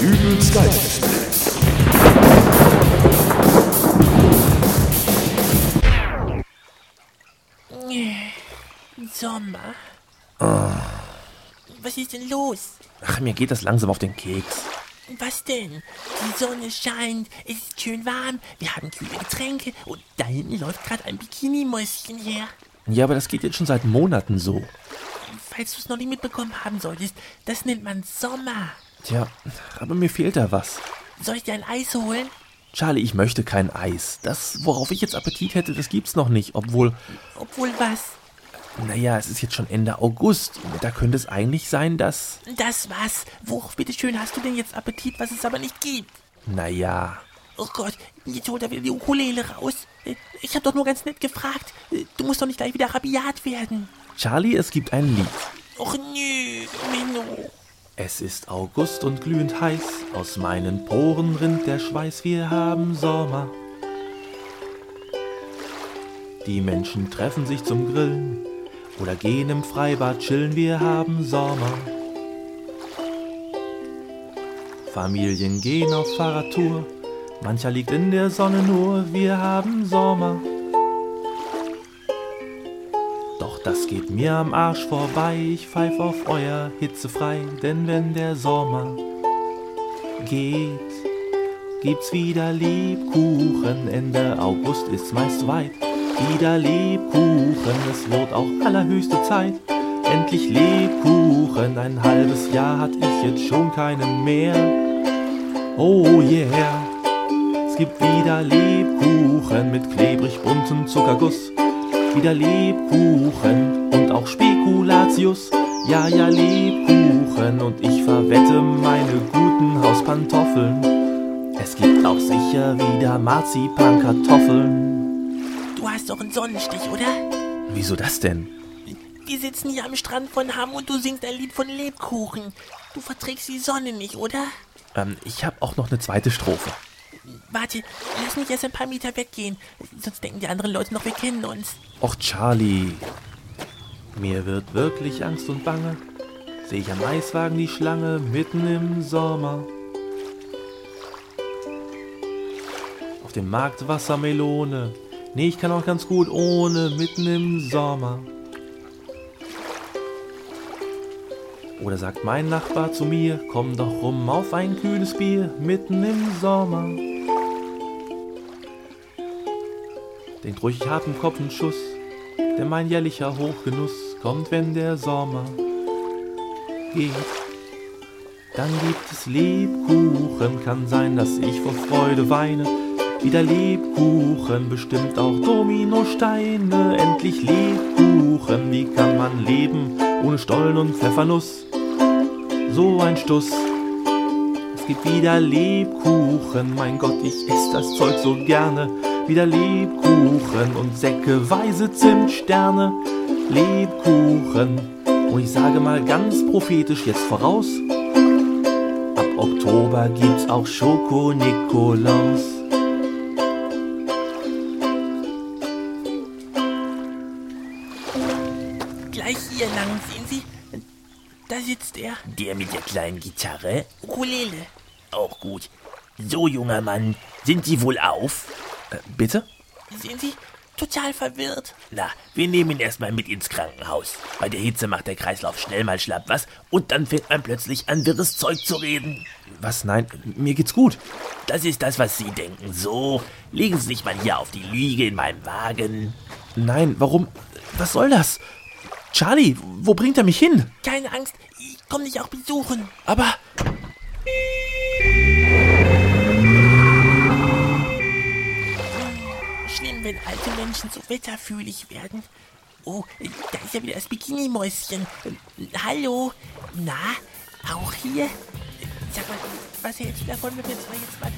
Dübels Geistesblitz. Sommer. Was ist denn los? Ach, mir geht das langsam auf den Keks. Was denn? Die Sonne scheint, es ist schön warm, wir haben kühle Getränke und da hinten läuft gerade ein Bikini-Mäuschen her. Ja, aber das geht jetzt schon seit Monaten so. Falls du es noch nicht mitbekommen haben solltest, das nennt man Sommer. Tja, aber mir fehlt da was. Soll ich dir ein Eis holen? Charlie, ich möchte kein Eis. Das, worauf ich jetzt Appetit hätte, das gibt's noch nicht. Obwohl, Obwohl was? naja, es ist jetzt schon Ende August. Da könnte es eigentlich sein, dass. Das was? Worauf bitteschön hast du denn jetzt Appetit, was es aber nicht gibt? Naja. Oh Gott, jetzt holt er wieder die Ukulele raus. Ich hab doch nur ganz nett gefragt. Du musst doch nicht gleich wieder rabiat werden. Charlie, es gibt ein Lied. Och nö. Es ist August und glühend heiß, aus meinen Poren rinnt der Schweiß, wir haben Sommer. Die Menschen treffen sich zum Grillen oder gehen im Freibad chillen, wir haben Sommer. Familien gehen auf Fahrradtour, mancher liegt in der Sonne nur, wir haben Sommer. Das geht mir am Arsch vorbei, ich pfeif auf euer Hitze frei, denn wenn der Sommer geht, gibt's wieder Lebkuchen, Ende August ist meist weit, wieder Lebkuchen, es wird auch allerhöchste Zeit, endlich Lebkuchen, ein halbes Jahr hat ich jetzt schon keinen mehr, oh yeah, es gibt wieder Lebkuchen mit klebrig buntem Zuckerguss, wieder Lebkuchen und auch Spekulatius. Ja, ja, Lebkuchen und ich verwette meine guten Hauspantoffeln. Es gibt auch sicher wieder Marzipankartoffeln. Du hast doch einen Sonnenstich, oder? Wieso das denn? Wir sitzen hier am Strand von Hamm und du singst ein Lied von Lebkuchen. Du verträgst die Sonne nicht, oder? Ähm, ich habe auch noch eine zweite Strophe. Warte, lass mich erst ein paar Meter weggehen. Sonst denken die anderen Leute noch, wir kennen uns. Och, Charlie. Mir wird wirklich Angst und Bange. Sehe ich am Eiswagen die Schlange mitten im Sommer. Auf dem Markt Wassermelone. Nee, ich kann auch ganz gut ohne, mitten im Sommer. Oder sagt mein Nachbar zu mir, komm doch rum auf ein kühles Bier, mitten im Sommer. Denkt ruhig, ich hab im Kopf einen Schuss, denn mein jährlicher Hochgenuss kommt, wenn der Sommer geht. Dann gibt es Lebkuchen, kann sein, dass ich vor Freude weine. Wieder Lebkuchen, bestimmt auch Dominosteine. Endlich Lebkuchen, wie kann man leben ohne Stollen und Pfeffernuss? So ein Stuss. Es gibt wieder Lebkuchen, mein Gott, ich ess das Zeug so gerne. Wieder Lebkuchen und säckeweise Zimtsterne. Lebkuchen. Und ich sage mal ganz prophetisch jetzt voraus. Ab Oktober gibt's auch Schoko-Nikolaus. Gleich hier lang, sehen Sie? Da sitzt er. Der mit der kleinen Gitarre? Ukulele. Auch gut. So, junger Mann, sind Sie wohl auf? Äh, bitte? Sehen Sie? Total verwirrt. Na, wir nehmen ihn erstmal mit ins Krankenhaus. Bei der Hitze macht der Kreislauf schnell mal schlapp was und dann fängt man plötzlich an, wirres Zeug zu reden. Was? Nein, mir geht's gut. Das ist das, was Sie denken. So, legen Sie sich mal hier auf die Liege in meinem Wagen. Nein, warum? Was soll das? Charlie, wo bringt er mich hin? Keine Angst, ich komm dich auch besuchen. Aber. Schlimm, wenn alte Menschen so wetterfühlig werden. Oh, da ist ja wieder das Bikini-Mäuschen. Hallo? Na, auch hier? Sag mal, was hältst du davon, wenn wir zwei jetzt mal